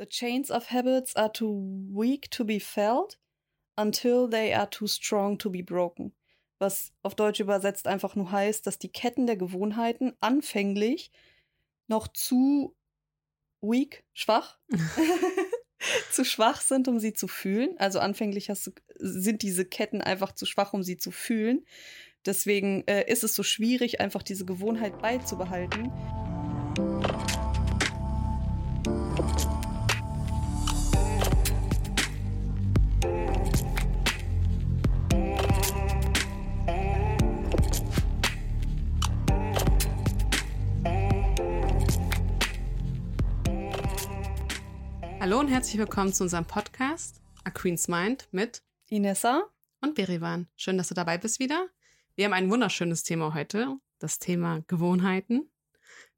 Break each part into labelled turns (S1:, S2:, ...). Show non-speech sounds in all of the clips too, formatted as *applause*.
S1: The chains of habits are too weak to be felt until they are too strong to be broken. Was auf Deutsch übersetzt einfach nur heißt, dass die Ketten der Gewohnheiten anfänglich noch zu weak, schwach, *laughs* *laughs* zu schwach sind, um sie zu fühlen. Also anfänglich du, sind diese Ketten einfach zu schwach, um sie zu fühlen. Deswegen äh, ist es so schwierig, einfach diese Gewohnheit beizubehalten.
S2: Hallo und herzlich willkommen zu unserem Podcast A Queen's Mind mit
S1: Inessa
S2: und Berivan. Schön, dass du dabei bist wieder. Wir haben ein wunderschönes Thema heute, das Thema Gewohnheiten.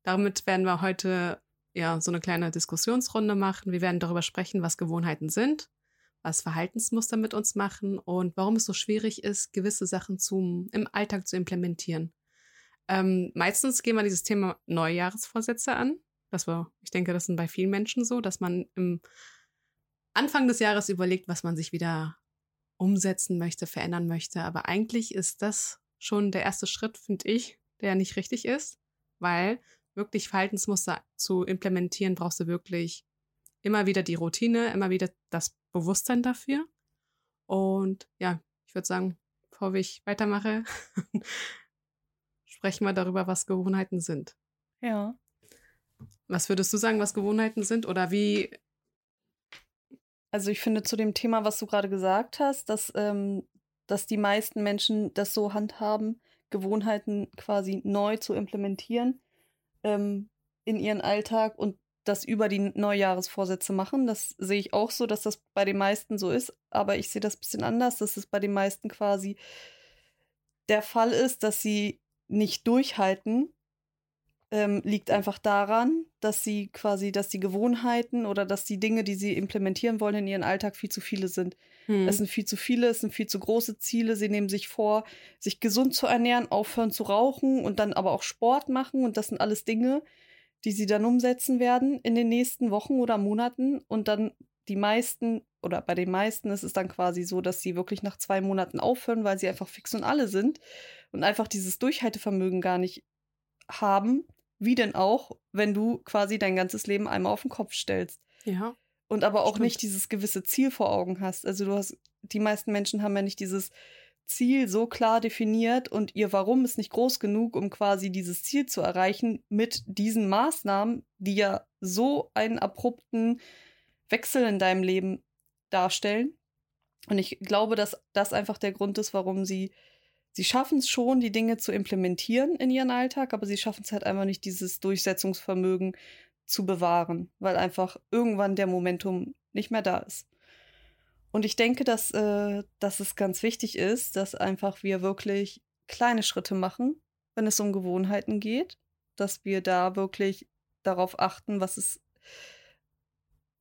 S2: Damit werden wir heute ja so eine kleine Diskussionsrunde machen. Wir werden darüber sprechen, was Gewohnheiten sind, was Verhaltensmuster mit uns machen und warum es so schwierig ist, gewisse Sachen zum, im Alltag zu implementieren. Ähm, meistens gehen wir dieses Thema Neujahresvorsätze an. Das war, ich denke, das sind bei vielen Menschen so, dass man im Anfang des Jahres überlegt, was man sich wieder umsetzen möchte, verändern möchte. Aber eigentlich ist das schon der erste Schritt, finde ich, der nicht richtig ist, weil wirklich Verhaltensmuster zu implementieren, brauchst du wirklich immer wieder die Routine, immer wieder das Bewusstsein dafür. Und ja, ich würde sagen, bevor ich weitermache, *laughs* sprechen wir darüber, was Gewohnheiten sind.
S1: Ja.
S2: Was würdest du sagen, was Gewohnheiten sind oder wie?
S1: Also ich finde zu dem Thema, was du gerade gesagt hast, dass, ähm, dass die meisten Menschen das so handhaben, Gewohnheiten quasi neu zu implementieren ähm, in ihren Alltag und das über die Neujahresvorsätze machen. Das sehe ich auch so, dass das bei den meisten so ist, aber ich sehe das ein bisschen anders, dass es bei den meisten quasi der Fall ist, dass sie nicht durchhalten ähm, liegt einfach daran, dass sie quasi, dass die Gewohnheiten oder dass die Dinge, die sie implementieren wollen in ihren Alltag, viel zu viele sind. Hm. Es sind viel zu viele, es sind viel zu große Ziele. Sie nehmen sich vor, sich gesund zu ernähren, aufhören zu rauchen und dann aber auch Sport machen. Und das sind alles Dinge, die sie dann umsetzen werden in den nächsten Wochen oder Monaten. Und dann die meisten oder bei den meisten ist es dann quasi so, dass sie wirklich nach zwei Monaten aufhören, weil sie einfach fix und alle sind und einfach dieses Durchhaltevermögen gar nicht haben wie denn auch, wenn du quasi dein ganzes Leben einmal auf den Kopf stellst.
S2: Ja.
S1: Und aber auch stimmt. nicht dieses gewisse Ziel vor Augen hast. Also du hast, die meisten Menschen haben ja nicht dieses Ziel so klar definiert und ihr Warum ist nicht groß genug, um quasi dieses Ziel zu erreichen mit diesen Maßnahmen, die ja so einen abrupten Wechsel in deinem Leben darstellen. Und ich glaube, dass das einfach der Grund ist, warum sie sie schaffen es schon, die Dinge zu implementieren in ihren Alltag, aber sie schaffen es halt einfach nicht, dieses Durchsetzungsvermögen zu bewahren, weil einfach irgendwann der Momentum nicht mehr da ist. Und ich denke, dass, äh, dass es ganz wichtig ist, dass einfach wir wirklich kleine Schritte machen, wenn es um Gewohnheiten geht, dass wir da wirklich darauf achten, was es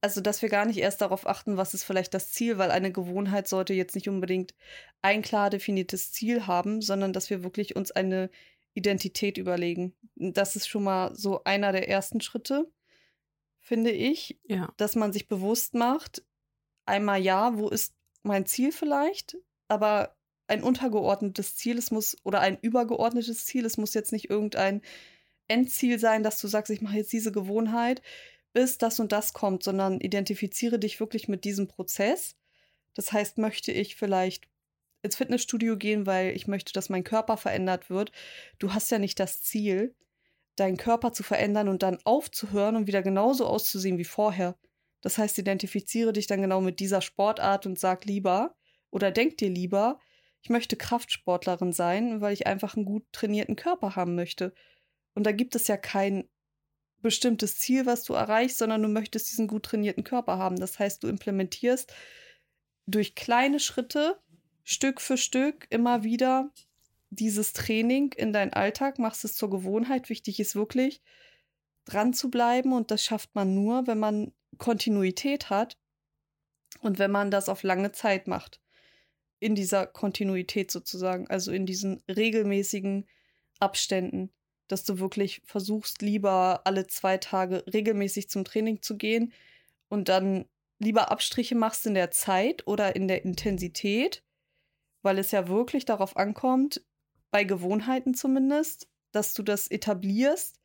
S1: also dass wir gar nicht erst darauf achten, was ist vielleicht das Ziel, weil eine Gewohnheit sollte jetzt nicht unbedingt ein klar definiertes Ziel haben, sondern dass wir wirklich uns eine Identität überlegen. Das ist schon mal so einer der ersten Schritte, finde ich,
S2: ja.
S1: dass man sich bewusst macht, einmal ja, wo ist mein Ziel vielleicht, aber ein untergeordnetes Ziel, es muss oder ein übergeordnetes Ziel, es muss jetzt nicht irgendein Endziel sein, dass du sagst, ich mache jetzt diese Gewohnheit, bis das und das kommt, sondern identifiziere dich wirklich mit diesem Prozess. Das heißt, möchte ich vielleicht ins Fitnessstudio gehen, weil ich möchte, dass mein Körper verändert wird. Du hast ja nicht das Ziel, deinen Körper zu verändern und dann aufzuhören und wieder genauso auszusehen wie vorher. Das heißt, identifiziere dich dann genau mit dieser Sportart und sag lieber oder denk dir lieber, ich möchte Kraftsportlerin sein, weil ich einfach einen gut trainierten Körper haben möchte. Und da gibt es ja kein bestimmtes Ziel, was du erreichst, sondern du möchtest diesen gut trainierten Körper haben. Das heißt, du implementierst durch kleine Schritte, Stück für Stück, immer wieder dieses Training in deinen Alltag, machst es zur Gewohnheit. Wichtig ist wirklich, dran zu bleiben und das schafft man nur, wenn man Kontinuität hat und wenn man das auf lange Zeit macht. In dieser Kontinuität sozusagen, also in diesen regelmäßigen Abständen dass du wirklich versuchst, lieber alle zwei Tage regelmäßig zum Training zu gehen und dann lieber Abstriche machst in der Zeit oder in der Intensität, weil es ja wirklich darauf ankommt, bei Gewohnheiten zumindest, dass du das etablierst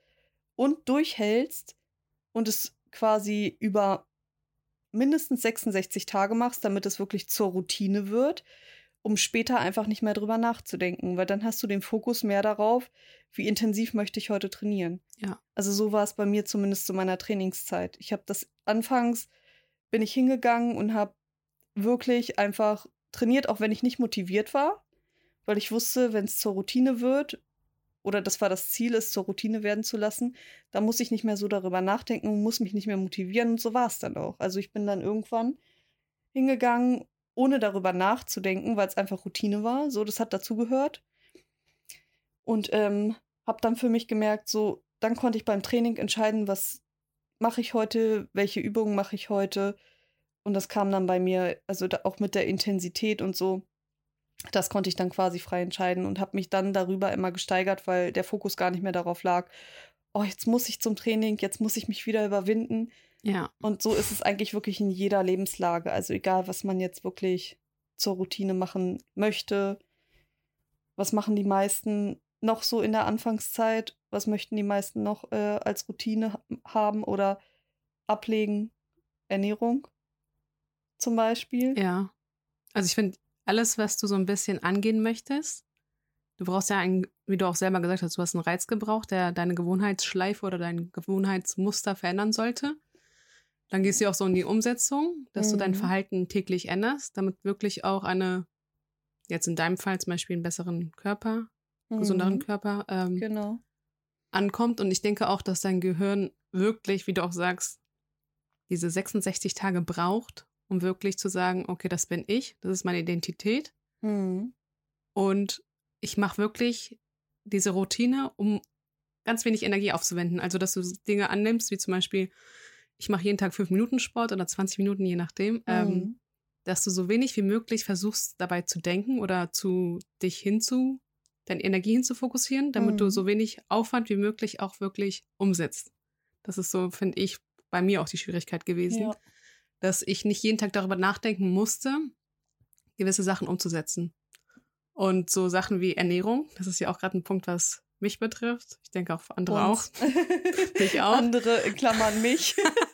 S1: und durchhältst und es quasi über mindestens 66 Tage machst, damit es wirklich zur Routine wird, um später einfach nicht mehr drüber nachzudenken, weil dann hast du den Fokus mehr darauf, wie intensiv möchte ich heute trainieren.
S2: Ja.
S1: Also so war es bei mir zumindest zu meiner Trainingszeit. Ich habe das anfangs bin ich hingegangen und habe wirklich einfach trainiert, auch wenn ich nicht motiviert war, weil ich wusste, wenn es zur Routine wird, oder das war das Ziel, es zur Routine werden zu lassen, da muss ich nicht mehr so darüber nachdenken und muss mich nicht mehr motivieren und so war es dann auch. Also ich bin dann irgendwann hingegangen, ohne darüber nachzudenken, weil es einfach Routine war. So, das hat dazugehört. Und ähm, habe dann für mich gemerkt, so, dann konnte ich beim Training entscheiden, was mache ich heute, welche Übungen mache ich heute. Und das kam dann bei mir, also auch mit der Intensität und so, das konnte ich dann quasi frei entscheiden und habe mich dann darüber immer gesteigert, weil der Fokus gar nicht mehr darauf lag, oh, jetzt muss ich zum Training, jetzt muss ich mich wieder überwinden.
S2: Ja.
S1: Und so ist es eigentlich wirklich in jeder Lebenslage. Also egal, was man jetzt wirklich zur Routine machen möchte, was machen die meisten noch so in der Anfangszeit, was möchten die meisten noch äh, als Routine haben oder ablegen? Ernährung zum Beispiel.
S2: Ja. Also ich finde, alles, was du so ein bisschen angehen möchtest, du brauchst ja einen, wie du auch selber gesagt hast, du hast einen Reiz gebraucht, der deine Gewohnheitsschleife oder dein Gewohnheitsmuster verändern sollte. Dann gehst du auch so in die Umsetzung, dass mhm. du dein mhm. Verhalten täglich änderst, damit wirklich auch eine, jetzt in deinem Fall zum Beispiel einen besseren Körper, mhm. gesünderen Körper ähm,
S1: genau.
S2: ankommt. Und ich denke auch, dass dein Gehirn wirklich, wie du auch sagst, diese 66 Tage braucht, um wirklich zu sagen, okay, das bin ich, das ist meine Identität.
S1: Mhm.
S2: Und ich mache wirklich diese Routine, um ganz wenig Energie aufzuwenden. Also, dass du Dinge annimmst, wie zum Beispiel, ich mache jeden Tag fünf Minuten Sport oder 20 Minuten, je nachdem, mhm. ähm, dass du so wenig wie möglich versuchst, dabei zu denken oder zu dich hinzu, deine Energie hinzufokussieren, damit mhm. du so wenig Aufwand wie möglich auch wirklich umsetzt. Das ist so, finde ich, bei mir auch die Schwierigkeit gewesen. Ja dass ich nicht jeden Tag darüber nachdenken musste, gewisse Sachen umzusetzen. Und so Sachen wie Ernährung, das ist ja auch gerade ein Punkt, was mich betrifft. Ich denke auch andere Und. auch. *laughs*
S1: Dich auch. Andere in Klammern mich. *laughs*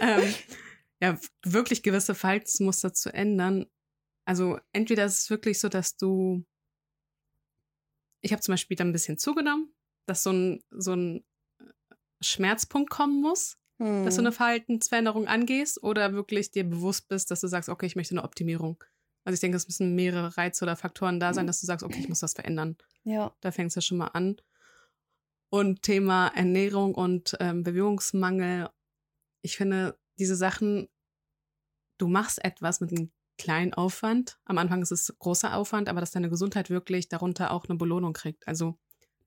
S2: ähm, ja, wirklich gewisse Verhaltensmuster zu ändern. Also entweder ist es wirklich so, dass du, ich habe zum Beispiel dann ein bisschen zugenommen, dass so ein, so ein Schmerzpunkt kommen muss, hm. dass du hm. eine Verhaltensveränderung angehst oder wirklich dir bewusst bist, dass du sagst, okay, ich möchte eine Optimierung. Also ich denke, es müssen mehrere Reize oder Faktoren da sein, dass du sagst, okay, ich muss das verändern.
S1: Ja.
S2: Da fängt es ja schon mal an. Und Thema Ernährung und ähm, Bewegungsmangel. Ich finde, diese Sachen, du machst etwas mit einem kleinen Aufwand. Am Anfang ist es großer Aufwand, aber dass deine Gesundheit wirklich darunter auch eine Belohnung kriegt. Also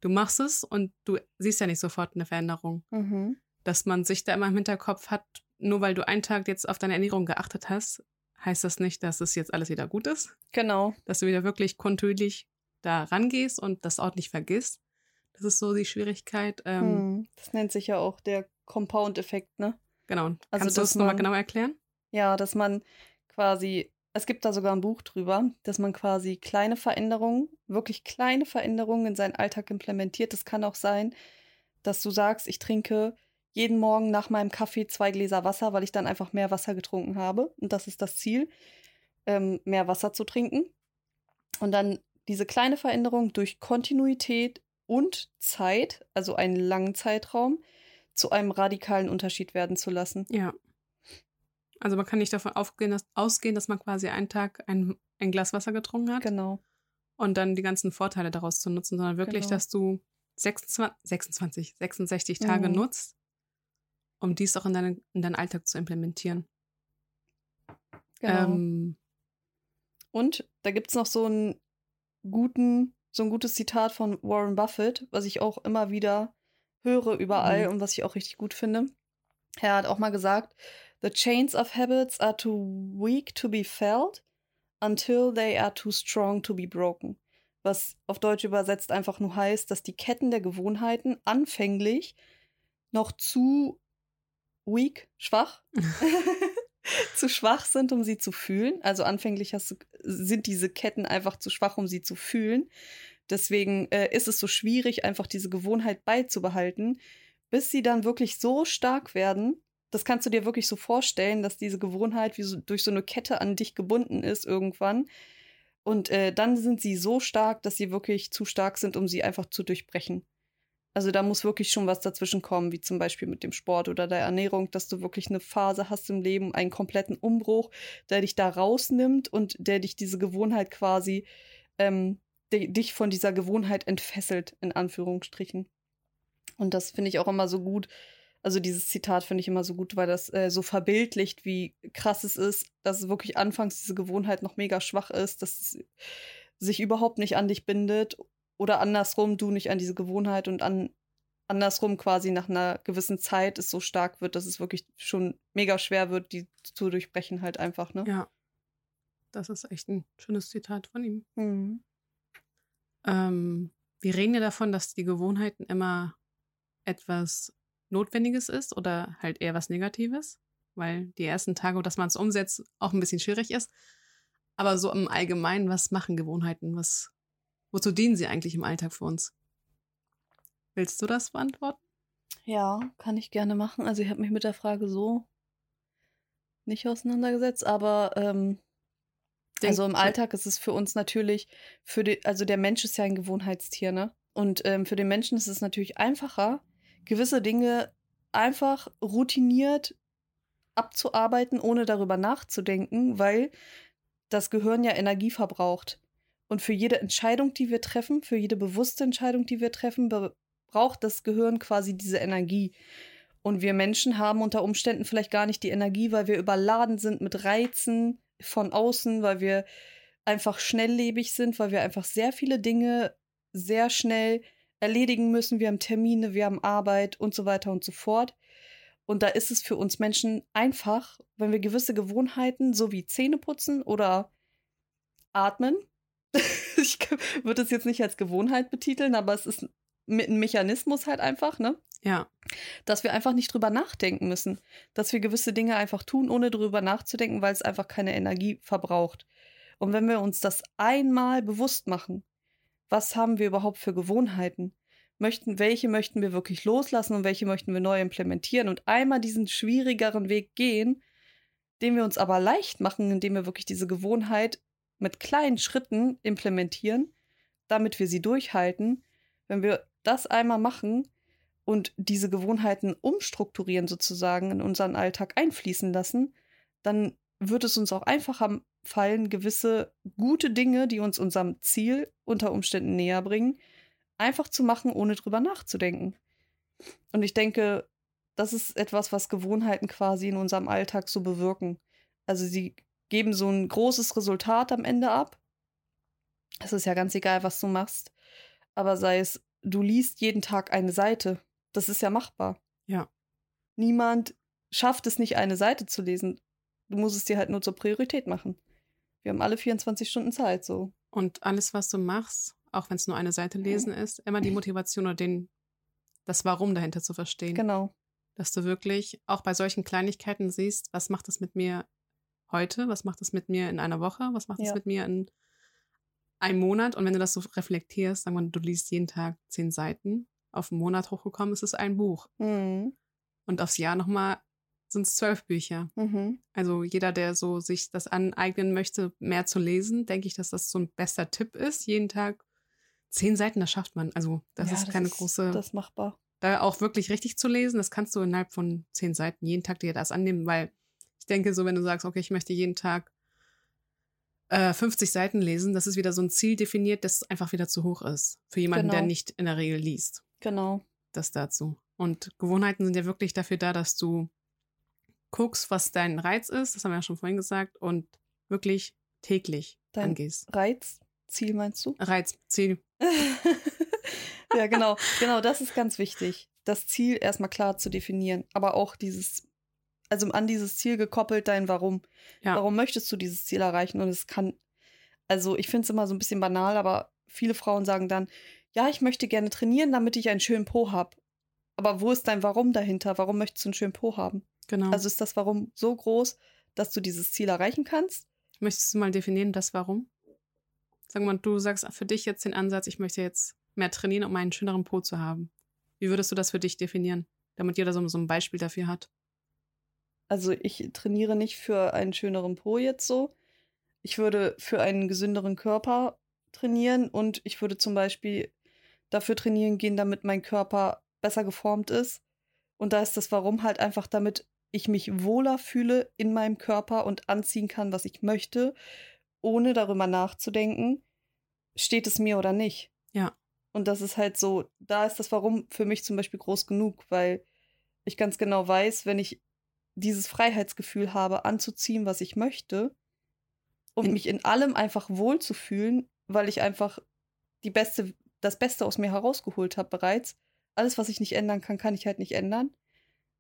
S2: du machst es und du siehst ja nicht sofort eine Veränderung.
S1: Mhm
S2: dass man sich da immer im Hinterkopf hat, nur weil du einen Tag jetzt auf deine Ernährung geachtet hast, heißt das nicht, dass es jetzt alles wieder gut ist.
S1: Genau.
S2: Dass du wieder wirklich kontinuierlich da rangehst und das auch nicht vergisst. Das ist so die Schwierigkeit. Ähm,
S1: hm, das nennt sich ja auch der Compound-Effekt, ne?
S2: Genau. Also, Kannst du das nochmal genau erklären?
S1: Ja, dass man quasi, es gibt da sogar ein Buch drüber, dass man quasi kleine Veränderungen, wirklich kleine Veränderungen in seinen Alltag implementiert. Das kann auch sein, dass du sagst, ich trinke jeden Morgen nach meinem Kaffee zwei Gläser Wasser, weil ich dann einfach mehr Wasser getrunken habe. Und das ist das Ziel, ähm, mehr Wasser zu trinken. Und dann diese kleine Veränderung durch Kontinuität und Zeit, also einen langen Zeitraum, zu einem radikalen Unterschied werden zu lassen.
S2: Ja. Also man kann nicht davon aufgehen, dass, ausgehen, dass man quasi einen Tag ein, ein Glas Wasser getrunken hat.
S1: Genau.
S2: Und dann die ganzen Vorteile daraus zu nutzen, sondern wirklich, genau. dass du 26, 26 66 Tage mhm. nutzt um dies auch in, deine, in deinen Alltag zu implementieren.
S1: Genau. Ähm, und da gibt es noch so einen guten, so ein gutes Zitat von Warren Buffett, was ich auch immer wieder höre überall mhm. und was ich auch richtig gut finde. Er hat auch mal gesagt, The chains of habits are too weak to be felt until they are too strong to be broken. Was auf Deutsch übersetzt einfach nur heißt, dass die Ketten der Gewohnheiten anfänglich noch zu weak, schwach, *laughs* *laughs* zu schwach sind, um sie zu fühlen. Also anfänglich hast du, sind diese Ketten einfach zu schwach, um sie zu fühlen. Deswegen äh, ist es so schwierig, einfach diese Gewohnheit beizubehalten, bis sie dann wirklich so stark werden. Das kannst du dir wirklich so vorstellen, dass diese Gewohnheit wie so durch so eine Kette an dich gebunden ist irgendwann. Und äh, dann sind sie so stark, dass sie wirklich zu stark sind, um sie einfach zu durchbrechen. Also da muss wirklich schon was dazwischen kommen, wie zum Beispiel mit dem Sport oder der Ernährung, dass du wirklich eine Phase hast im Leben, einen kompletten Umbruch, der dich da rausnimmt und der dich diese Gewohnheit quasi, ähm, dich von dieser Gewohnheit entfesselt, in Anführungsstrichen. Und das finde ich auch immer so gut. Also dieses Zitat finde ich immer so gut, weil das äh, so verbildlicht, wie krass es ist, dass es wirklich anfangs diese Gewohnheit noch mega schwach ist, dass es sich überhaupt nicht an dich bindet oder andersrum, du nicht an diese Gewohnheit und an andersrum quasi nach einer gewissen Zeit es so stark wird, dass es wirklich schon mega schwer wird, die zu durchbrechen halt einfach, ne?
S2: Ja. Das ist echt ein schönes Zitat von ihm.
S1: Mhm.
S2: Ähm, wir reden ja davon, dass die Gewohnheiten immer etwas Notwendiges ist oder halt eher was Negatives, weil die ersten Tage, dass man es umsetzt, auch ein bisschen schwierig ist. Aber so im Allgemeinen, was machen Gewohnheiten? Was Wozu dienen sie eigentlich im Alltag für uns? Willst du das beantworten?
S1: Ja, kann ich gerne machen. Also ich habe mich mit der Frage so nicht auseinandergesetzt, aber ähm, also im Alltag ist es für uns natürlich, für die, also der Mensch ist ja ein Gewohnheitstier, ne? Und ähm, für den Menschen ist es natürlich einfacher, gewisse Dinge einfach routiniert abzuarbeiten, ohne darüber nachzudenken, weil das Gehirn ja Energie verbraucht. Und für jede Entscheidung, die wir treffen, für jede bewusste Entscheidung, die wir treffen, braucht das Gehirn quasi diese Energie. Und wir Menschen haben unter Umständen vielleicht gar nicht die Energie, weil wir überladen sind mit Reizen von außen, weil wir einfach schnelllebig sind, weil wir einfach sehr viele Dinge sehr schnell erledigen müssen. Wir haben Termine, wir haben Arbeit und so weiter und so fort. Und da ist es für uns Menschen einfach, wenn wir gewisse Gewohnheiten, so wie Zähne putzen oder atmen, *laughs* ich würde es jetzt nicht als Gewohnheit betiteln, aber es ist ein Mechanismus halt einfach, ne?
S2: Ja.
S1: Dass wir einfach nicht drüber nachdenken müssen. Dass wir gewisse Dinge einfach tun, ohne drüber nachzudenken, weil es einfach keine Energie verbraucht. Und wenn wir uns das einmal bewusst machen, was haben wir überhaupt für Gewohnheiten? Möchten, welche möchten wir wirklich loslassen und welche möchten wir neu implementieren und einmal diesen schwierigeren Weg gehen, den wir uns aber leicht machen, indem wir wirklich diese Gewohnheit mit kleinen Schritten implementieren, damit wir sie durchhalten. Wenn wir das einmal machen und diese Gewohnheiten umstrukturieren sozusagen in unseren Alltag einfließen lassen, dann wird es uns auch einfacher fallen, gewisse gute Dinge, die uns unserem Ziel unter Umständen näher bringen, einfach zu machen, ohne drüber nachzudenken. Und ich denke, das ist etwas, was Gewohnheiten quasi in unserem Alltag so bewirken. Also sie geben so ein großes Resultat am Ende ab. Es ist ja ganz egal, was du machst. Aber sei es, du liest jeden Tag eine Seite. Das ist ja machbar.
S2: Ja.
S1: Niemand schafft es nicht, eine Seite zu lesen. Du musst es dir halt nur zur Priorität machen. Wir haben alle 24 Stunden Zeit, so.
S2: Und alles, was du machst, auch wenn es nur eine Seite lesen ist, immer die Motivation oder den, das Warum dahinter zu verstehen.
S1: Genau.
S2: Dass du wirklich auch bei solchen Kleinigkeiten siehst, was macht es mit mir heute? Was macht das mit mir in einer Woche? Was macht das ja. mit mir in einem Monat? Und wenn du das so reflektierst, sagen wir, du liest jeden Tag zehn Seiten, auf einen Monat hochgekommen ist es ein Buch.
S1: Mhm.
S2: Und aufs Jahr nochmal sind es zwölf Bücher.
S1: Mhm.
S2: Also jeder, der so sich das aneignen möchte, mehr zu lesen, denke ich, dass das so ein bester Tipp ist. Jeden Tag zehn Seiten, das schafft man. Also das ja, ist keine das große.
S1: Das ist machbar.
S2: Da auch wirklich richtig zu lesen, das kannst du innerhalb von zehn Seiten jeden Tag dir das annehmen, weil ich denke, so wenn du sagst, okay, ich möchte jeden Tag äh, 50 Seiten lesen, das ist wieder so ein Ziel definiert, das einfach wieder zu hoch ist. Für jemanden, genau. der nicht in der Regel liest.
S1: Genau.
S2: Das dazu. Und Gewohnheiten sind ja wirklich dafür da, dass du guckst, was dein Reiz ist, das haben wir ja schon vorhin gesagt, und wirklich täglich dein angehst.
S1: Reiz, Ziel meinst du?
S2: Reiz, Ziel. *laughs*
S1: ja, genau. Genau, das ist ganz wichtig. Das Ziel erstmal klar zu definieren, aber auch dieses also an dieses Ziel gekoppelt dein Warum. Ja. Warum möchtest du dieses Ziel erreichen? Und es kann, also ich finde es immer so ein bisschen banal, aber viele Frauen sagen dann, ja, ich möchte gerne trainieren, damit ich einen schönen Po habe. Aber wo ist dein Warum dahinter? Warum möchtest du einen schönen Po haben?
S2: Genau.
S1: Also ist das Warum so groß, dass du dieses Ziel erreichen kannst?
S2: Möchtest du mal definieren, das Warum? Sag mal, du sagst für dich jetzt den Ansatz, ich möchte jetzt mehr trainieren, um einen schöneren Po zu haben. Wie würdest du das für dich definieren, damit jeder so, so ein Beispiel dafür hat?
S1: Also ich trainiere nicht für einen schöneren Po jetzt so. Ich würde für einen gesünderen Körper trainieren und ich würde zum Beispiel dafür trainieren gehen, damit mein Körper besser geformt ist. Und da ist das Warum halt einfach, damit ich mich wohler fühle in meinem Körper und anziehen kann, was ich möchte, ohne darüber nachzudenken, steht es mir oder nicht.
S2: Ja.
S1: Und das ist halt so, da ist das Warum für mich zum Beispiel groß genug, weil ich ganz genau weiß, wenn ich dieses Freiheitsgefühl habe, anzuziehen, was ich möchte, und mich in allem einfach wohlzufühlen, weil ich einfach die beste, das Beste aus mir herausgeholt habe bereits. Alles, was ich nicht ändern kann, kann ich halt nicht ändern.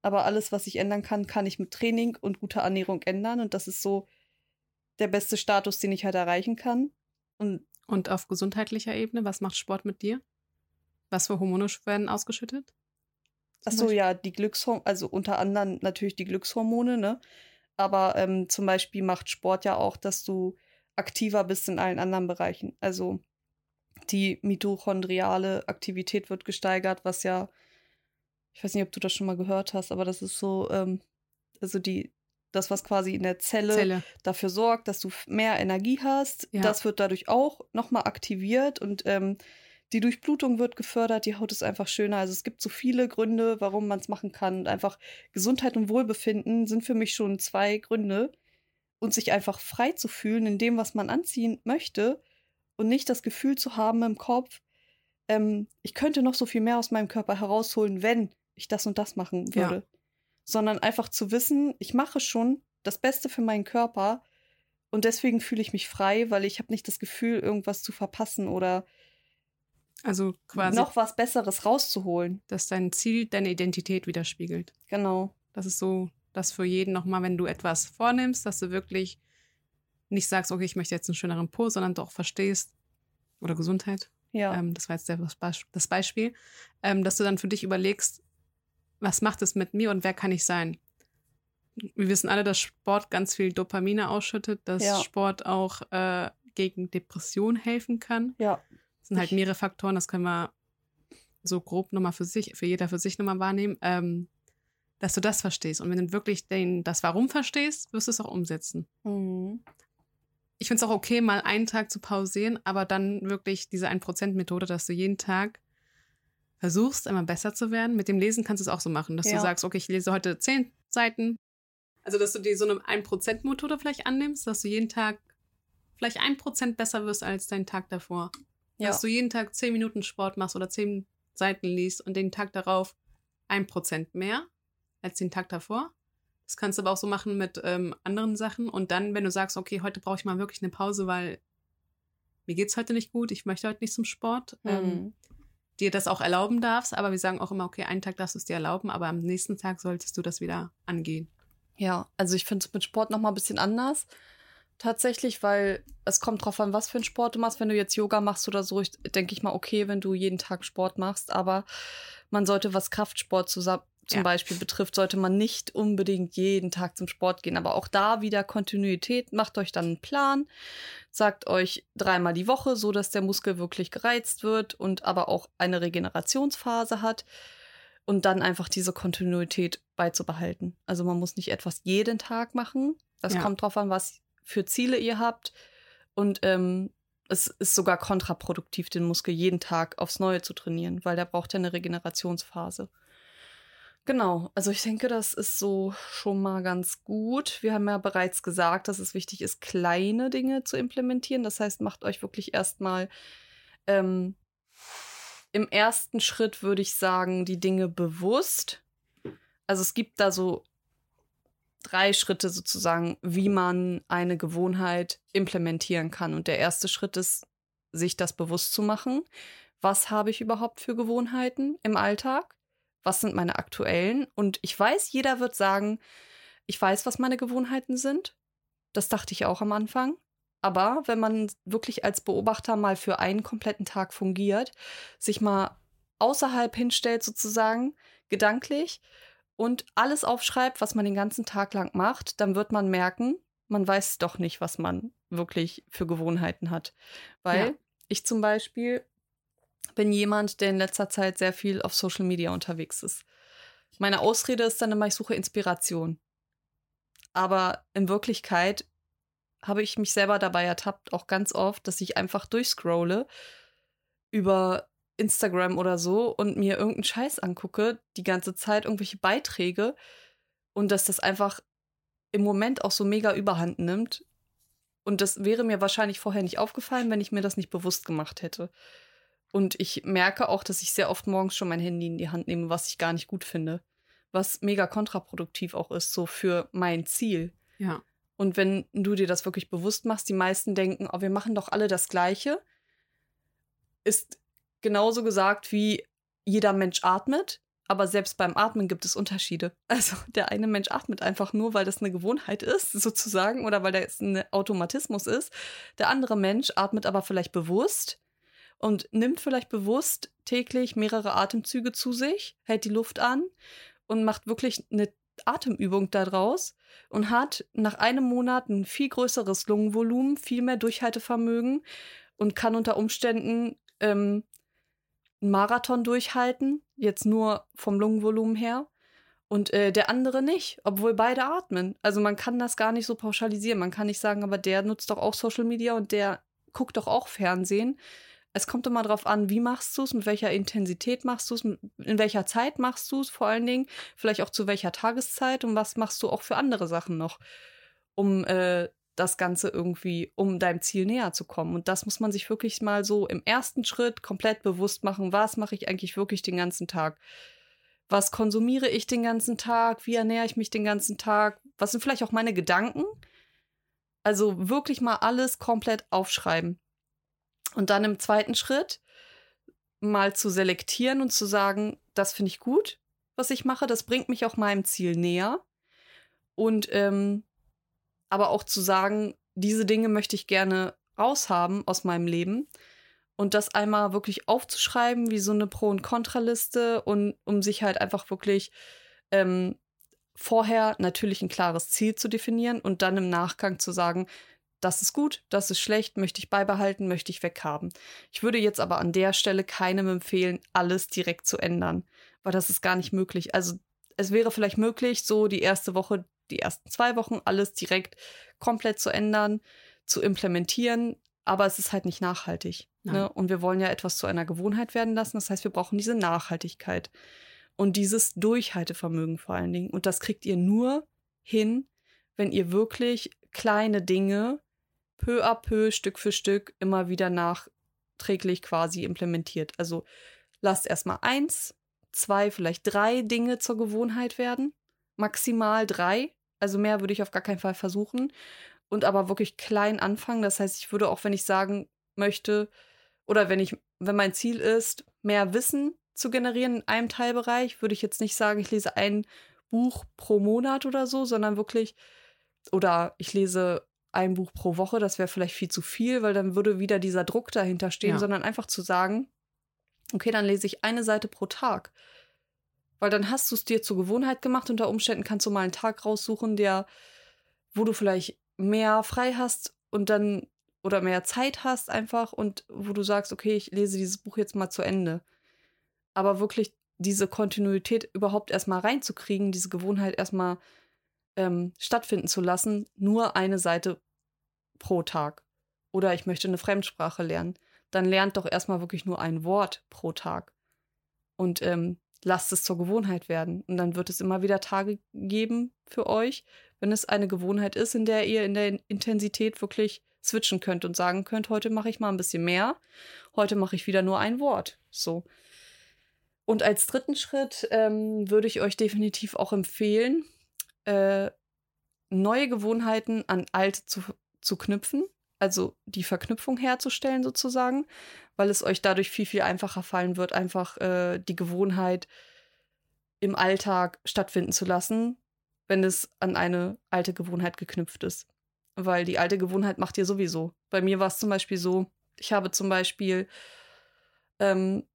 S1: Aber alles, was ich ändern kann, kann ich mit Training und guter Ernährung ändern. Und das ist so der beste Status, den ich halt erreichen kann. Und
S2: Und auf gesundheitlicher Ebene, was macht Sport mit dir? Was für Hormone werden ausgeschüttet?
S1: Ach so, ja, die Glückshormone, also unter anderem natürlich die Glückshormone, ne? Aber ähm, zum Beispiel macht Sport ja auch, dass du aktiver bist in allen anderen Bereichen. Also die mitochondriale Aktivität wird gesteigert, was ja, ich weiß nicht, ob du das schon mal gehört hast, aber das ist so, ähm, also die, das, was quasi in der Zelle,
S2: Zelle.
S1: dafür sorgt, dass du mehr Energie hast.
S2: Ja.
S1: Das wird dadurch auch nochmal aktiviert und ähm, die Durchblutung wird gefördert, die Haut ist einfach schöner. Also es gibt so viele Gründe, warum man es machen kann. Und einfach Gesundheit und Wohlbefinden sind für mich schon zwei Gründe. Und sich einfach frei zu fühlen in dem, was man anziehen möchte und nicht das Gefühl zu haben im Kopf, ähm, ich könnte noch so viel mehr aus meinem Körper herausholen, wenn ich das und das machen
S2: Ja.
S1: würde. Sondern einfach zu wissen, ich mache schon das Beste für meinen Körper und deswegen fühle ich mich frei, weil ich habe nicht das Gefühl, irgendwas zu verpassen oder
S2: Also quasi,
S1: noch was Besseres rauszuholen.
S2: dass dein Ziel deine Identität widerspiegelt.
S1: Genau.
S2: Das ist so, dass für jeden nochmal, wenn du etwas vornimmst, dass du wirklich nicht sagst, okay, ich möchte jetzt einen schöneren Po, sondern doch verstehst, oder Gesundheit,
S1: Ja.
S2: ähm, das war jetzt der, das Beis- das Beispiel, ähm, dass du dann für dich überlegst, was macht es mit mir und wer kann ich sein? Wir wissen alle, dass Sport ganz viel Dopamine ausschüttet, dass
S1: Ja.
S2: Sport auch äh, gegen Depression helfen kann.
S1: ja.
S2: Das sind halt mehrere Faktoren, das können wir so grob nochmal für sich, für jeder für sich nochmal wahrnehmen, ähm, dass du das verstehst. Und wenn du wirklich den, das Warum verstehst, wirst du es auch umsetzen.
S1: Mhm.
S2: Ich finde es auch okay, mal einen Tag zu pausieren, aber dann wirklich diese 1%-Methode, dass du jeden Tag versuchst, immer besser zu werden. Mit dem Lesen kannst du es auch so machen, dass
S1: Ja.
S2: du sagst, okay, ich lese heute 10 Seiten. Also, dass du dir so eine 1%-Methode vielleicht annimmst, dass du jeden Tag vielleicht 1% besser wirst als dein Tag davor.
S1: Ja.
S2: Dass du jeden Tag 10 Minuten Sport machst oder 10 Seiten liest und den Tag darauf 1% mehr als den Tag davor. Das kannst du aber auch so machen mit ähm, anderen Sachen. Und dann, wenn du sagst, okay, heute brauche ich mal wirklich eine Pause, weil mir geht's heute nicht gut, ich möchte heute nicht zum Sport, ähm,
S1: Mhm.
S2: dir das auch erlauben darfst. Aber wir sagen auch immer, okay, einen Tag darfst du es dir erlauben, aber am nächsten Tag solltest du das wieder angehen.
S1: Ja, also ich finde es mit Sport noch mal ein bisschen anders. Tatsächlich, weil es kommt drauf an, was für einen Sport du machst. Wenn du jetzt Yoga machst oder so, denke ich mal, okay, wenn du jeden Tag Sport machst. Aber man sollte, was Kraftsport zusammen, zum
S2: Ja.
S1: Beispiel betrifft, sollte man nicht unbedingt jeden Tag zum Sport gehen. Aber auch da wieder Kontinuität. Macht euch dann einen Plan. Sagt euch dreimal die Woche, so dass der Muskel wirklich gereizt wird und aber auch eine Regenerationsphase hat und dann einfach diese Kontinuität beizubehalten. Also man muss nicht etwas jeden Tag machen. Das
S2: Ja.
S1: kommt drauf an, was für Ziele ihr habt. Und ähm, es ist sogar kontraproduktiv, den Muskel jeden Tag aufs Neue zu trainieren, weil der braucht ja eine Regenerationsphase. Genau, also ich denke, das ist so schon mal ganz gut. Wir haben ja bereits gesagt, dass es wichtig ist, kleine Dinge zu implementieren. Das heißt, macht euch wirklich erstmal ähm, im ersten Schritt, würde ich sagen, die Dinge bewusst. Also es gibt da so drei Schritte sozusagen, wie man eine Gewohnheit implementieren kann. Und der erste Schritt ist, sich das bewusst zu machen. Was habe ich überhaupt für Gewohnheiten im Alltag? Was sind meine aktuellen? Und ich weiß, jeder wird sagen, ich weiß, was meine Gewohnheiten sind. Das dachte ich auch am Anfang. Aber wenn man wirklich als Beobachter mal für einen kompletten Tag fungiert, sich mal außerhalb hinstellt sozusagen, gedanklich, und alles aufschreibt, was man den ganzen Tag lang macht, dann wird man merken, man weiß doch nicht, was man wirklich für Gewohnheiten hat. Weil ja. ich zum Beispiel bin jemand, der in letzter Zeit sehr viel auf Social Media unterwegs ist. Meine Ausrede ist dann immer, ich suche Inspiration. Aber in Wirklichkeit habe ich mich selber dabei ertappt, auch ganz oft, dass ich einfach durchscrolle über Instagram oder so und mir irgendeinen Scheiß angucke, die ganze Zeit irgendwelche Beiträge und dass das einfach im Moment auch so mega überhand nimmt. Und das wäre mir wahrscheinlich vorher nicht aufgefallen, wenn ich mir das nicht bewusst gemacht hätte. Und ich merke auch, dass ich sehr oft morgens schon mein Handy in die Hand nehme, was ich gar nicht gut finde. Was mega kontraproduktiv auch ist, so für mein Ziel.
S2: Ja.
S1: Und wenn du dir das wirklich bewusst machst, die meisten denken, oh, wir machen doch alle das Gleiche, ist genauso gesagt wie jeder Mensch atmet. Aber selbst beim Atmen gibt es Unterschiede. *laughs* Also der eine Mensch atmet einfach nur, weil das eine Gewohnheit ist, *laughs* sozusagen, oder weil das ein Automatismus ist. Der andere Mensch atmet aber vielleicht bewusst und nimmt vielleicht bewusst täglich mehrere Atemzüge zu sich, hält die Luft an und macht wirklich eine Atemübung daraus und hat nach einem Monat ein viel größeres Lungenvolumen, viel mehr Durchhaltevermögen und kann unter Umständen ähm, einen Marathon durchhalten, jetzt nur vom Lungenvolumen her. Und äh, der andere nicht, obwohl beide atmen. Also man kann das gar nicht so pauschalisieren. Man kann nicht sagen, aber der nutzt doch auch Social Media und der guckt doch auch Fernsehen es kommt immer darauf an, wie machst du es, mit welcher Intensität machst du es, in welcher Zeit machst du es vor allen Dingen, vielleicht auch zu welcher Tageszeit und was machst du auch für andere Sachen noch, um äh, das Ganze irgendwie, um deinem Ziel näher zu kommen. Und das muss man sich wirklich mal so im ersten Schritt komplett bewusst machen. Was mache ich eigentlich wirklich den ganzen Tag? Was konsumiere ich den ganzen Tag? Wie ernähre ich mich den ganzen Tag? Was sind vielleicht auch meine Gedanken? Also wirklich mal alles komplett aufschreiben. Und dann im zweiten Schritt mal zu selektieren und zu sagen, das finde ich gut, was ich mache, das bringt mich auch meinem Ziel näher. Und ähm, aber auch zu sagen, diese Dinge möchte ich gerne raushaben aus meinem Leben. Und das einmal wirklich aufzuschreiben, wie so eine Pro- und Kontraliste, und um sich halt einfach wirklich ähm, vorher natürlich ein klares Ziel zu definieren und dann im Nachgang zu sagen, das ist gut, das ist schlecht, möchte ich beibehalten, möchte ich weghaben. Ich würde jetzt aber an der Stelle keinem empfehlen, alles direkt zu ändern, weil das ist gar nicht möglich. Also es wäre vielleicht möglich, so die erste Woche, die ersten zwei Wochen alles direkt komplett zu ändern, zu implementieren, aber es ist halt nicht nachhaltig. Ne? Und wir wollen ja etwas zu einer Gewohnheit werden lassen. Das heißt, wir brauchen diese Nachhaltigkeit und dieses Durchhaltevermögen vor allen Dingen. Und das kriegt ihr nur hin, wenn ihr wirklich kleine Dinge peu à peu, Stück für Stück immer wieder nachträglich quasi implementiert. Also lasst erstmal eins, zwei, vielleicht drei Dinge zur Gewohnheit werden. Maximal drei. Also mehr würde ich auf gar keinen Fall versuchen. Und aber wirklich klein anfangen. Das heißt, ich würde auch, wenn ich sagen möchte, oder wenn ich, wenn mein Ziel ist, mehr Wissen zu generieren in einem Teilbereich, würde ich jetzt nicht sagen, ich lese ein Buch pro Monat oder so, sondern wirklich, oder ich lese ein Buch pro Woche, das wäre vielleicht viel zu viel, weil dann würde wieder dieser Druck dahinter stehen, ja. sondern einfach zu sagen, okay, dann lese ich eine Seite pro Tag. Weil dann hast du es dir zur Gewohnheit gemacht. Unter Umständen kannst du mal einen Tag raussuchen, der, wo du vielleicht mehr frei hast und dann oder mehr Zeit hast einfach und wo du sagst, okay, ich lese dieses Buch jetzt mal zu Ende. Aber wirklich diese Kontinuität überhaupt erstmal reinzukriegen, diese Gewohnheit erstmal ähm, stattfinden zu lassen, nur eine Seite pro Tag. Oder ich möchte eine Fremdsprache lernen. Dann lernt doch erstmal wirklich nur ein Wort pro Tag. Und ähm, lasst es zur Gewohnheit werden. Und dann wird es immer wieder Tage geben für euch, wenn es eine Gewohnheit ist, in der ihr in der Intensität wirklich switchen könnt und sagen könnt, heute mache ich mal ein bisschen mehr, heute mache ich wieder nur ein Wort. So. Und als dritten Schritt ähm, würde ich euch definitiv auch empfehlen, äh, neue Gewohnheiten an alte zu, zu knüpfen, also die Verknüpfung herzustellen sozusagen, weil es euch dadurch viel, viel einfacher fallen wird, einfach äh, die Gewohnheit im Alltag stattfinden zu lassen, wenn es an eine alte Gewohnheit geknüpft ist. Weil die alte Gewohnheit macht ihr sowieso. Bei mir war es zum Beispiel so, ich habe zum Beispiel ähm,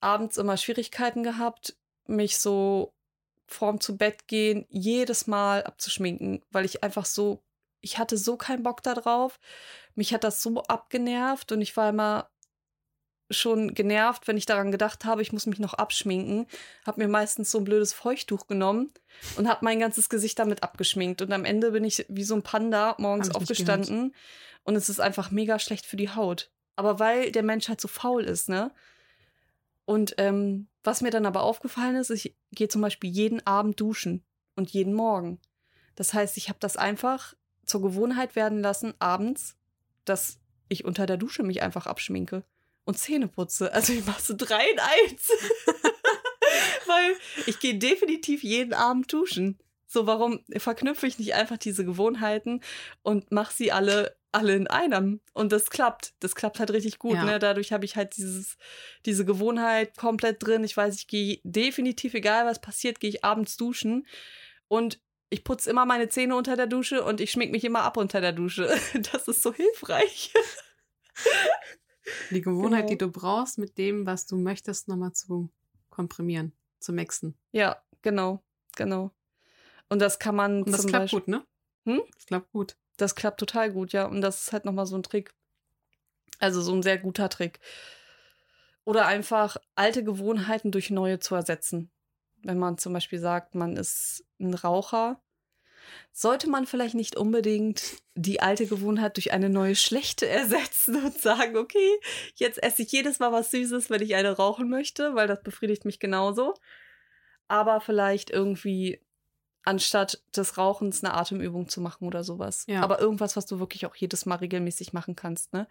S1: abends immer Schwierigkeiten gehabt, mich so vorm zu Bett gehen jedes Mal abzuschminken, weil ich einfach so, ich hatte so keinen Bock darauf. Mich hat das so abgenervt und ich war immer schon genervt, wenn ich daran gedacht habe, ich muss mich noch abschminken. Habe mir meistens so ein blödes Feuchttuch genommen und habe mein ganzes Gesicht damit abgeschminkt. Und am Ende bin ich wie so ein Panda morgens aufgestanden und es ist einfach mega schlecht für die Haut. Aber weil der Mensch halt so faul ist, ne? Und ähm, was mir dann aber aufgefallen ist, ich gehe zum Beispiel jeden Abend duschen und jeden Morgen. Das heißt, ich habe das einfach zur Gewohnheit werden lassen, abends, dass ich unter der Dusche mich einfach abschminke und Zähne putze. Also ich mache so drei in eins. *laughs* Weil ich gehe definitiv jeden Abend duschen. So, warum verknüpfe ich nicht einfach diese Gewohnheiten und mache sie alle, alle in einem? Und das klappt. Das klappt halt richtig gut. Ja. Ne? Dadurch habe ich halt dieses, diese Gewohnheit komplett drin. Ich weiß, ich gehe definitiv, egal was passiert, gehe ich abends duschen. Und ich putze immer meine Zähne unter der Dusche und ich schmink mich immer ab unter der Dusche. *laughs* Das ist so hilfreich.
S2: Die Gewohnheit, genau. die du brauchst, mit dem, was du möchtest, nochmal zu komprimieren, zu mixen.
S1: Ja, genau, genau. Und das kann man.
S2: Und das klappt Beispiel, gut, ne? Hm? Das klappt gut.
S1: Das klappt total gut, ja. Und das ist halt nochmal so ein Trick. Also so ein sehr guter Trick. Oder einfach alte Gewohnheiten durch neue zu ersetzen. Wenn man zum Beispiel sagt, man ist ein Raucher, sollte man vielleicht nicht unbedingt die alte Gewohnheit durch eine neue schlechte ersetzen und sagen, okay, jetzt esse ich jedes Mal was Süßes, wenn ich eine rauchen möchte, weil das befriedigt mich genauso. Aber vielleicht irgendwie anstatt des Rauchens eine Atemübung zu machen oder sowas. Ja. Aber irgendwas, was du wirklich auch jedes Mal regelmäßig machen kannst, ne?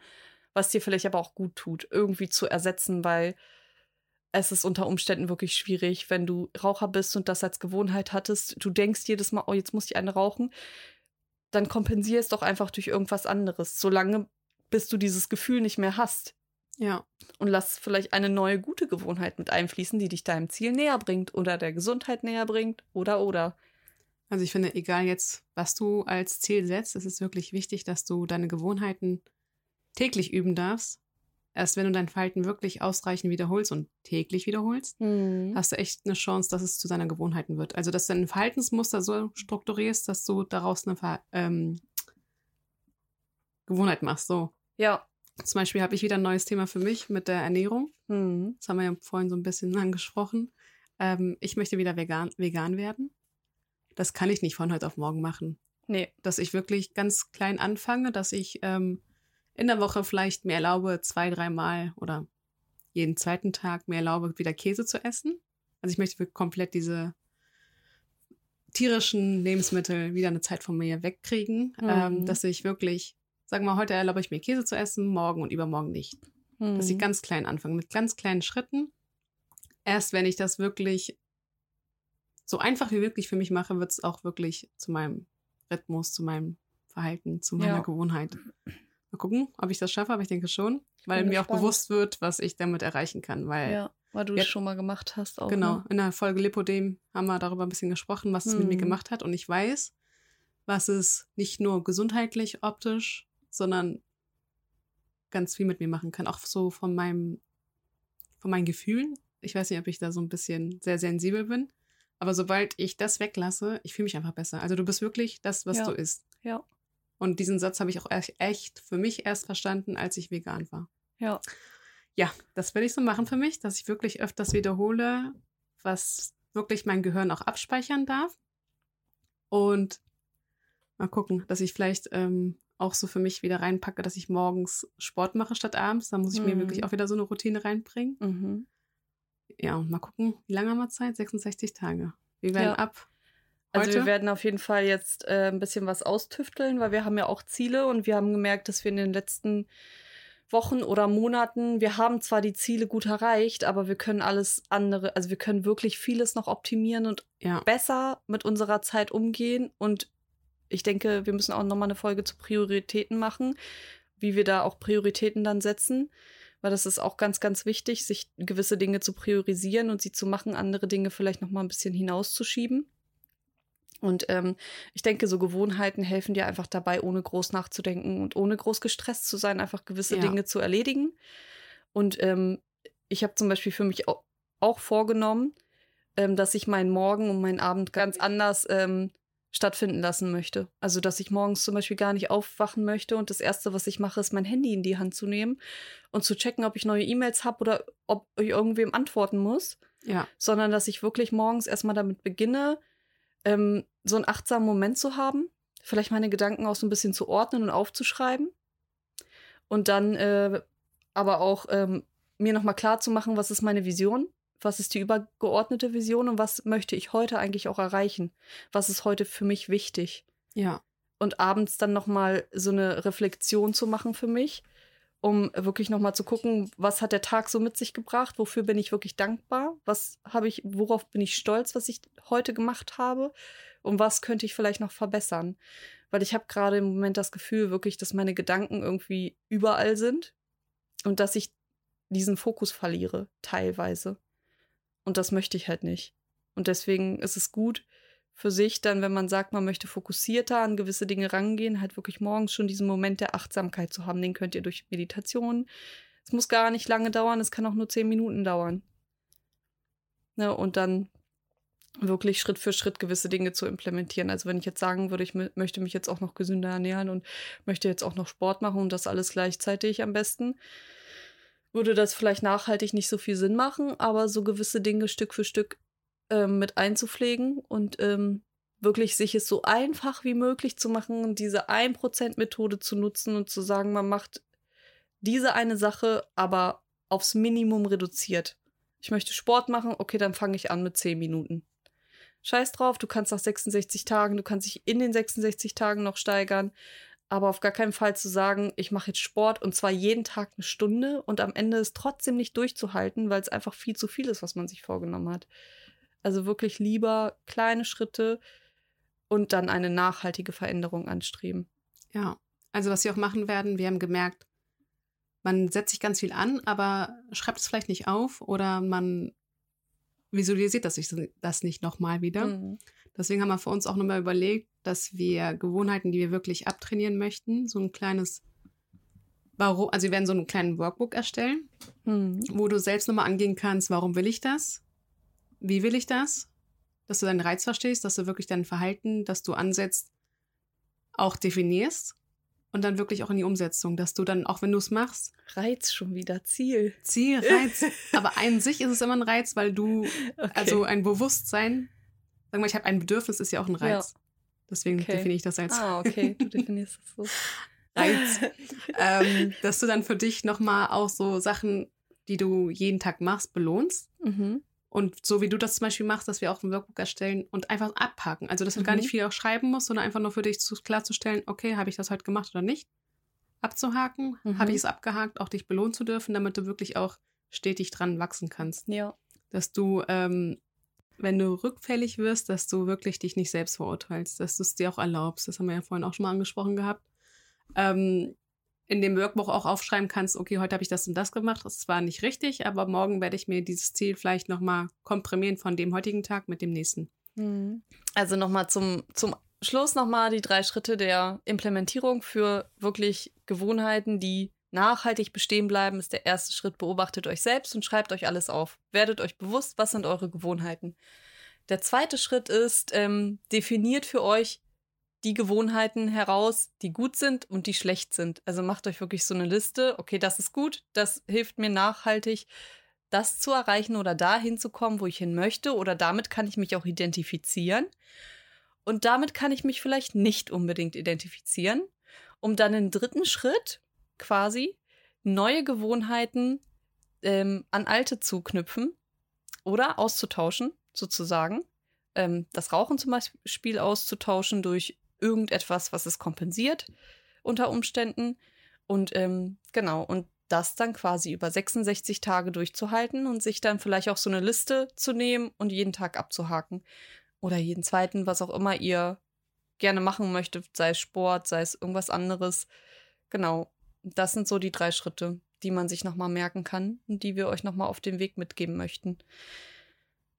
S1: Was dir vielleicht aber auch gut tut, irgendwie zu ersetzen, weil es ist unter Umständen wirklich schwierig, wenn du Raucher bist und das als Gewohnheit hattest. Du denkst jedes Mal, oh, jetzt muss ich eine rauchen. Dann kompensier es doch einfach durch irgendwas anderes, solange bis du dieses Gefühl nicht mehr hast.
S2: Ja.
S1: Und lass vielleicht eine neue gute Gewohnheit mit einfließen, die dich deinem Ziel näher bringt oder der Gesundheit näher bringt oder oder.
S2: Also ich finde, egal jetzt, was du als Ziel setzt, es ist wirklich wichtig, dass du deine Gewohnheiten täglich üben darfst Erst wenn du dein Verhalten wirklich ausreichend wiederholst und täglich wiederholst, mhm. hast du echt eine Chance, dass es zu deiner Gewohnheiten wird. Also, dass du dein Verhaltensmuster so strukturierst, dass du daraus eine Ver ähm, Gewohnheit machst. So.
S1: Ja.
S2: Zum Beispiel habe ich wieder ein neues Thema für mich mit der Ernährung. Mhm. Das haben wir ja vorhin so ein bisschen *laughs* angesprochen. Ähm, ich möchte wieder vegan, vegan werden. Das kann ich nicht von heute auf morgen machen.
S1: Nee.
S2: Dass ich wirklich ganz klein anfange, dass ich ähm, in der Woche vielleicht mir erlaube, zwei, dreimal oder jeden zweiten Tag mir erlaube, wieder Käse zu essen. Also ich möchte komplett diese tierischen Lebensmittel wieder eine Zeit von mir wegkriegen, mhm. ähm, dass ich wirklich, sagen wir, heute erlaube ich mir Käse zu essen, morgen und übermorgen nicht. Mhm. Dass ich mhm. ganz klein anfange, mit ganz kleinen Schritten. Erst wenn ich das wirklich so einfach wie möglich für mich mache, wird es auch wirklich zu meinem Rhythmus, zu meinem Verhalten, zu meiner ja. Gewohnheit. Mal gucken, ob ich das schaffe, aber ich denke schon, weil mir gespannt. auch bewusst wird, was ich damit erreichen kann. Weil,
S1: ja, weil du es schon mal gemacht hast. Auch,
S2: genau,
S1: ne?
S2: in der Folge Lipodem haben wir darüber ein bisschen gesprochen, was es mit mir hm. gemacht hat. Und ich weiß, was es nicht nur gesundheitlich, optisch, sondern ganz viel mit mir machen kann. Auch so von meinem, von meinen Gefühlen. Ich weiß nicht, ob ich da so ein bisschen sehr sensibel bin. Aber sobald ich das weglasse, ich fühle mich einfach besser. Also du bist wirklich das, was
S1: ja.
S2: du isst.
S1: Ja.
S2: Und diesen Satz habe ich auch echt für mich erst verstanden, als ich vegan war.
S1: Ja.
S2: Ja, das werde ich so machen für mich, dass ich wirklich öfters wiederhole, was wirklich mein Gehirn auch abspeichern darf. Und mal gucken, dass ich vielleicht ähm, auch so für mich wieder reinpacke, dass ich morgens Sport mache statt abends. Da muss ich mhm. mir wirklich auch wieder so eine Routine reinbringen.
S1: Mhm.
S2: Ja, mal gucken, wie lange haben wir Zeit? 66 Tage. Wir werden ja. ab
S1: also wir werden auf jeden Fall jetzt äh, ein bisschen was austüfteln, weil wir haben ja auch Ziele und wir haben gemerkt, dass wir in den letzten Wochen oder Monaten, wir haben zwar die Ziele gut erreicht, aber wir können alles andere, also wir können wirklich vieles noch optimieren und ja. besser mit unserer Zeit umgehen. Und ich denke, wir müssen auch nochmal eine Folge zu Prioritäten machen, wie wir da auch Prioritäten dann setzen, weil das ist auch ganz, ganz wichtig, sich gewisse Dinge zu priorisieren und sie zu machen, andere Dinge vielleicht nochmal ein bisschen hinauszuschieben. Und ähm, ich denke, so Gewohnheiten helfen dir einfach dabei, ohne groß nachzudenken und ohne groß gestresst zu sein, einfach gewisse ja. Dinge zu erledigen. Und ähm, ich habe zum Beispiel für mich auch, auch vorgenommen, ähm, dass ich meinen Morgen und meinen Abend ganz anders ähm, stattfinden lassen möchte. Also, dass ich morgens zum Beispiel gar nicht aufwachen möchte und das Erste, was ich mache, ist mein Handy in die Hand zu nehmen und zu checken, ob ich neue E-Mails habe oder ob ich irgendwem antworten muss.
S2: Ja.
S1: Sondern, dass ich wirklich morgens erstmal damit beginne, ähm, so einen achtsamen Moment zu haben, vielleicht meine Gedanken auch so ein bisschen zu ordnen und aufzuschreiben und dann äh, aber auch ähm, mir nochmal klar zu machen, was ist meine Vision, was ist die übergeordnete Vision und was möchte ich heute eigentlich auch erreichen, was ist heute für mich wichtig.
S2: Ja.
S1: Und abends dann nochmal so eine Reflexion zu machen für mich, um wirklich nochmal zu gucken, was hat der Tag so mit sich gebracht, wofür bin ich wirklich dankbar, was habe ich, worauf bin ich stolz, was ich heute gemacht habe und was könnte ich vielleicht noch verbessern. Weil ich habe gerade im Moment das Gefühl wirklich, dass meine Gedanken irgendwie überall sind und dass ich diesen Fokus verliere, teilweise. Und das möchte ich halt nicht. Und deswegen ist es gut für sich dann, wenn man sagt, man möchte fokussierter an gewisse Dinge rangehen, halt wirklich morgens schon diesen Moment der Achtsamkeit zu haben. Den könnt ihr durch Meditation. Es muss gar nicht lange dauern, es kann auch nur zehn Minuten dauern. Ne, und dann wirklich Schritt für Schritt gewisse Dinge zu implementieren. Also wenn ich jetzt sagen würde, ich möchte mich jetzt auch noch gesünder ernähren und möchte jetzt auch noch Sport machen und das alles gleichzeitig am besten, würde das vielleicht nachhaltig nicht so viel Sinn machen, aber so gewisse Dinge Stück für Stück ähm, mit einzupflegen und ähm, wirklich sich es so einfach wie möglich zu machen, diese 1%-Methode zu nutzen und zu sagen, man macht diese eine Sache, aber aufs Minimum reduziert. Ich möchte Sport machen, okay, dann fange ich an mit 10 Minuten. Scheiß drauf, du kannst nach 66 Tagen, du kannst dich in den 66 Tagen noch steigern aber auf gar keinen Fall zu sagen, ich mache jetzt Sport und zwar jeden Tag eine Stunde und am Ende es trotzdem nicht durchzuhalten, weil es einfach viel zu viel ist, was man sich vorgenommen hat. Also wirklich lieber kleine Schritte und dann eine nachhaltige Veränderung anstreben.
S2: Ja, also was wir auch machen werden, wir haben gemerkt, man setzt sich ganz viel an, aber schreibt es vielleicht nicht auf oder man visualisiert das, das nicht nochmal wieder. Mhm. Deswegen haben wir für uns auch nochmal überlegt, dass wir Gewohnheiten, die wir wirklich abtrainieren möchten, so ein kleines, warum, also wir werden so einen kleinen Workbook erstellen, mhm. wo du selbst nochmal angehen kannst, warum will ich das? Wie will ich das? Dass du deinen Reiz verstehst, dass du wirklich dein Verhalten, das du ansetzt, auch definierst und dann wirklich auch in die Umsetzung, dass du dann, auch wenn du es machst.
S1: Reiz schon wieder, Ziel.
S2: Ziel, *laughs* Reiz. Aber an sich ist es immer ein Reiz, weil du, okay. also ein Bewusstsein Sag mal, ich habe ein Bedürfnis, ist ja auch ein Reiz. Ja. Deswegen okay. definiere ich das als.
S1: Ah, okay, du *laughs* definierst es so.
S2: Reiz. *laughs* ähm, dass du dann für dich nochmal auch so Sachen, die du jeden Tag machst, belohnst. Mhm. Und so wie du das zum Beispiel machst, dass wir auch ein Workbook erstellen und einfach abhaken. Also, dass du mhm. gar nicht viel auch schreiben musst, sondern einfach nur für dich zu, klarzustellen, okay, habe ich das heute gemacht oder nicht? Abzuhaken, mhm. habe ich es abgehakt, auch dich belohnen zu dürfen, damit du wirklich auch stetig dran wachsen kannst.
S1: Ja.
S2: Dass du ähm, wenn du rückfällig wirst, dass du wirklich dich nicht selbst verurteilst, dass du es dir auch erlaubst. Das haben wir ja vorhin auch schon mal angesprochen gehabt. Ähm, in dem Workbook auch aufschreiben kannst, okay, heute habe ich das und das gemacht, das war nicht richtig, aber morgen werde ich mir dieses Ziel vielleicht nochmal komprimieren von dem heutigen Tag mit dem nächsten.
S1: Mhm. Also nochmal zum, zum Schluss nochmal die drei Schritte der Implementierung für wirklich Gewohnheiten, die nachhaltig bestehen bleiben, ist der erste Schritt. Beobachtet euch selbst und schreibt euch alles auf. Werdet euch bewusst, was sind eure Gewohnheiten. Der zweite Schritt ist, ähm, definiert für euch die Gewohnheiten heraus, die gut sind und die schlecht sind. Also macht euch wirklich so eine Liste. Okay, das ist gut, das hilft mir nachhaltig, das zu erreichen oder dahin zu kommen, wo ich hin möchte. Oder damit kann ich mich auch identifizieren. Und damit kann ich mich vielleicht nicht unbedingt identifizieren, um dann einen dritten Schritt quasi neue Gewohnheiten ähm, an alte zu knüpfen oder auszutauschen, sozusagen. Ähm, das Rauchen zum Beispiel auszutauschen durch irgendetwas, was es kompensiert unter Umständen. Und ähm, genau, und das dann quasi über 66 Tage durchzuhalten und sich dann vielleicht auch so eine Liste zu nehmen und jeden Tag abzuhaken. Oder jeden zweiten, was auch immer ihr gerne machen möchtet, sei es Sport, sei es irgendwas anderes. Genau das sind so die drei Schritte, die man sich nochmal merken kann und die wir euch nochmal auf den Weg mitgeben möchten.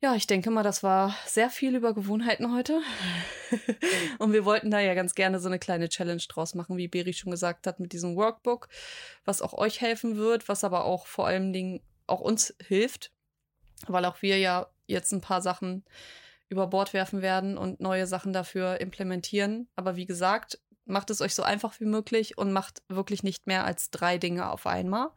S1: Ja, ich denke mal, das war sehr viel über Gewohnheiten heute. *laughs* und wir wollten da ja ganz gerne so eine kleine Challenge draus machen, wie Beri schon gesagt hat, mit diesem Workbook, was auch euch helfen wird, was aber auch vor allen Dingen auch uns hilft, weil auch wir ja jetzt ein paar Sachen über Bord werfen werden und neue Sachen dafür implementieren. Aber wie gesagt, macht es euch so einfach wie möglich und macht wirklich nicht mehr als drei Dinge auf einmal,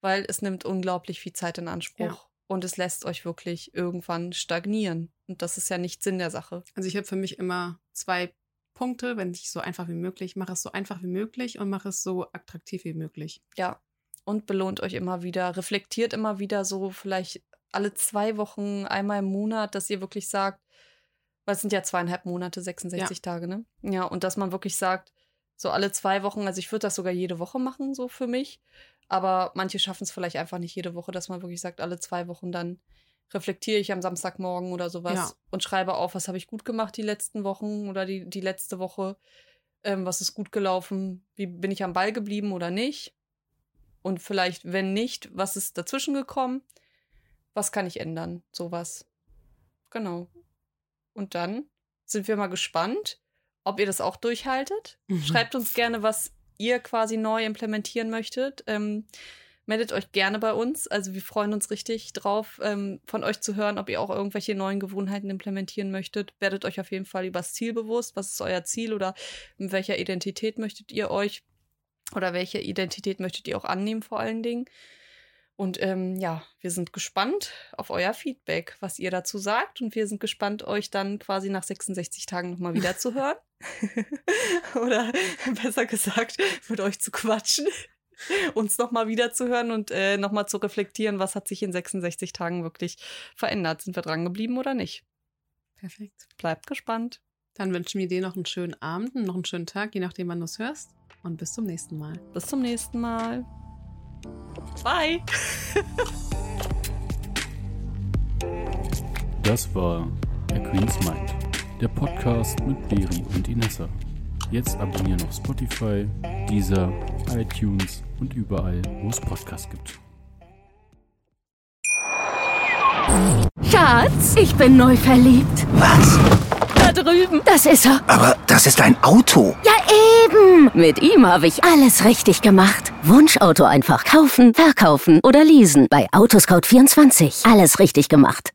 S1: weil es nimmt unglaublich viel Zeit in Anspruch. Ja. Und es lässt euch wirklich irgendwann stagnieren. Und das ist ja nicht Sinn der Sache.
S2: Also ich habe für mich immer zwei Punkte, wenn ich so einfach wie möglich, mache es so einfach wie möglich und mache es so attraktiv wie möglich.
S1: Ja. Und belohnt euch immer wieder, reflektiert immer wieder so vielleicht alle zwei Wochen, einmal im Monat, dass ihr wirklich sagt, weil es sind ja zweieinhalb Monate, 66 ja. Tage, ne? Ja, und dass man wirklich sagt, so alle zwei Wochen, also ich würde das sogar jede Woche machen, so für mich. Aber manche schaffen es vielleicht einfach nicht jede Woche, dass man wirklich sagt, alle zwei Wochen dann reflektiere ich am Samstagmorgen oder sowas ja. und schreibe auf, was habe ich gut gemacht die letzten Wochen oder die, die letzte Woche, ähm, was ist gut gelaufen, wie bin ich am Ball geblieben oder nicht. Und vielleicht, wenn nicht, was ist dazwischen gekommen, was kann ich ändern, sowas. Genau. Und dann sind wir mal gespannt, ob ihr das auch durchhaltet. Mhm. *laughs* Schreibt uns gerne, was ihr quasi neu implementieren möchtet. Ähm, meldet euch gerne bei uns. Also wir freuen uns richtig drauf, ähm, von euch zu hören, ob ihr auch irgendwelche neuen Gewohnheiten implementieren möchtet. Werdet euch auf jeden Fall über das Ziel bewusst. Was ist euer Ziel oder in welcher Identität möchtet ihr euch oder welche Identität möchtet ihr auch annehmen vor allen Dingen? Und ähm, ja, wir sind gespannt auf euer Feedback, was ihr dazu sagt. Und wir sind gespannt, euch dann quasi nach 66 Tagen nochmal wieder zu *laughs* hören. *laughs* Oder *laughs* besser gesagt, mit euch zu quatschen. *laughs* Uns nochmal wieder zu hören und äh, nochmal zu reflektieren, was hat sich in 66 Tagen wirklich verändert. Sind wir dran geblieben oder nicht?
S2: Perfekt.
S1: Bleibt gespannt.
S2: Dann wünschen wir dir noch einen schönen Abend und noch einen schönen Tag, je nachdem, wann du es hörst. Und bis zum nächsten Mal.
S1: Bis zum nächsten Mal. Bye.
S3: Das war der Queen's Mind, der Podcast mit Beri und Inessa. Jetzt abonnieren auf Spotify, Deezer, iTunes und überall, wo es Podcasts gibt.
S4: Schatz, ich bin neu verliebt.
S5: Was?
S4: Da drüben. Das ist er.
S5: Aber das ist ein Auto.
S4: Ja, eben. Mit ihm habe ich alles richtig gemacht. Wunschauto einfach kaufen, verkaufen oder leasen. Bei Autoscout24. Alles richtig gemacht.